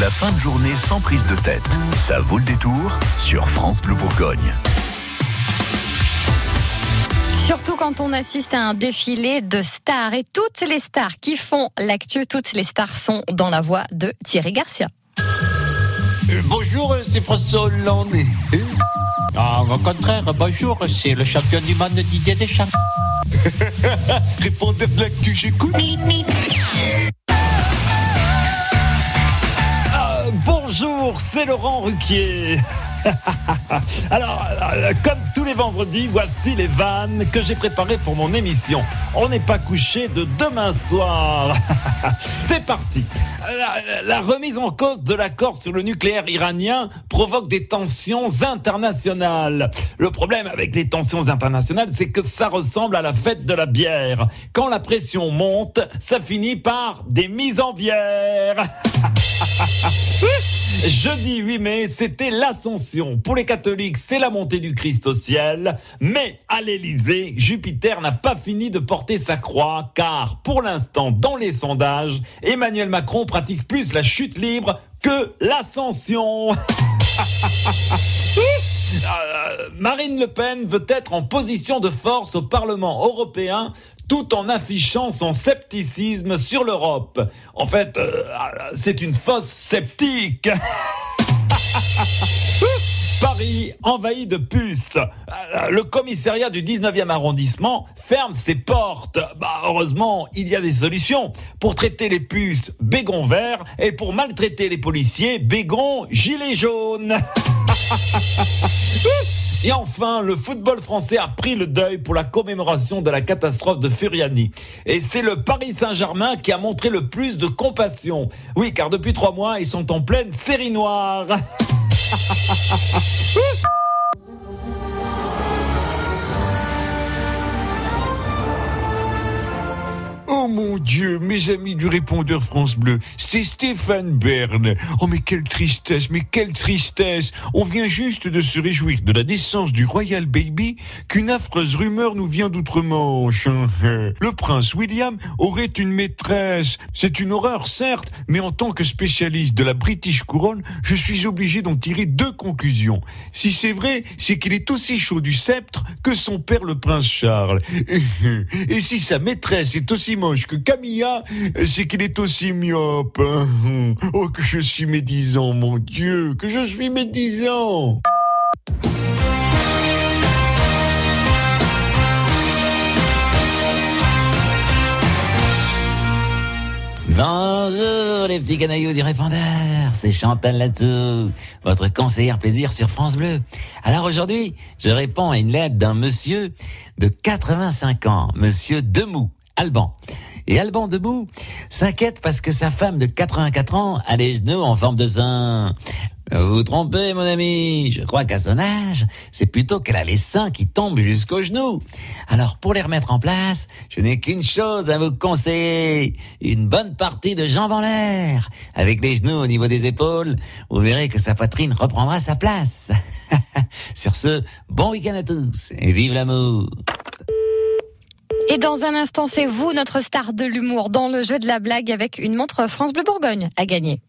La fin de journée sans prise de tête. Ça vaut le détour sur France Bleu Bourgogne. Surtout quand on assiste à un défilé de stars. Et toutes les stars qui font l'actu, toutes les stars sont dans la voix de Thierry Garcia. Euh, bonjour, c'est François Hollande. Ah, au contraire, bonjour, c'est le champion du monde Didier Deschamps. Répondez à l'actu, j'écoute. Bonjour, c'est Laurent Ruquier. Alors, euh, comme tous les vendredis, voici les vannes que j'ai préparées pour mon émission. On n'est pas couché de demain soir. C'est parti. La, la remise en cause de l'accord sur le nucléaire iranien provoque des tensions internationales. Le problème avec les tensions internationales, c'est que ça ressemble à la fête de la bière. Quand la pression monte, ça finit par des mises en bière. Jeudi 8 mai, c'était l'Ascension. Pour les catholiques, c'est la montée du Christ au ciel. Mais à l'Élysée, Jupiter n'a pas fini de porter sa croix, car pour l'instant, dans les sondages, Emmanuel Macron pratique plus la chute libre que l'ascension. Euh, Marine Le Pen veut être en position de force au Parlement européen tout en affichant son scepticisme sur l'Europe. En fait, euh, c'est une fausse sceptique. Paris envahi de puces. Euh, Le commissariat du 19e arrondissement ferme ses portes. Bah, heureusement, il y a des solutions. Pour traiter les puces, bégon vert. Et pour maltraiter les policiers, bégon gilet jaune. Et enfin, le football français a pris le deuil pour la commémoration de la catastrophe de Furiani. Et c'est le Paris Saint-Germain qui a montré le plus de compassion. Oui, car depuis trois mois, ils sont en pleine série noire. Woo! Mon Dieu, mes amis du répondeur France Bleu, c'est Stéphane Bern. Oh mais quelle tristesse, mais quelle tristesse. On vient juste de se réjouir de la naissance du Royal Baby qu'une affreuse rumeur nous vient d'outre-Manche. Le prince William aurait une maîtresse. C'est une horreur, certes, mais en tant que spécialiste de la British Couronne, je suis obligé d'en tirer deux conclusions. Si c'est vrai, c'est qu'il est aussi chaud du sceptre que son père le prince Charles. Et si sa maîtresse est aussi moche que Camilla, c'est qu'il est aussi myope. Oh, que je suis médisant, mon Dieu, que je suis médisant. Bonjour les petits canailloux du répondeur, c'est Chantal Latsou, votre conseillère plaisir sur France Bleu. Alors aujourd'hui, je réponds à une lettre d'un monsieur de 85 ans, monsieur Demou, Alban. Et Alban Debout s'inquiète parce que sa femme de 84 ans a les genoux en forme de sein. Vous vous trompez, mon ami. Je crois qu'à son âge, c'est plutôt qu'elle a les seins qui tombent jusqu'aux genoux. Alors, pour les remettre en place, je n'ai qu'une chose à vous conseiller. Une bonne partie de jambes en l'air. Avec les genoux au niveau des épaules, vous verrez que sa poitrine reprendra sa place. Sur ce, bon week-end à tous et vive l'amour. Et dans un instant, c'est vous, notre star de l'humour, dans le jeu de la blague avec une montre France Bleu Bourgogne à gagner.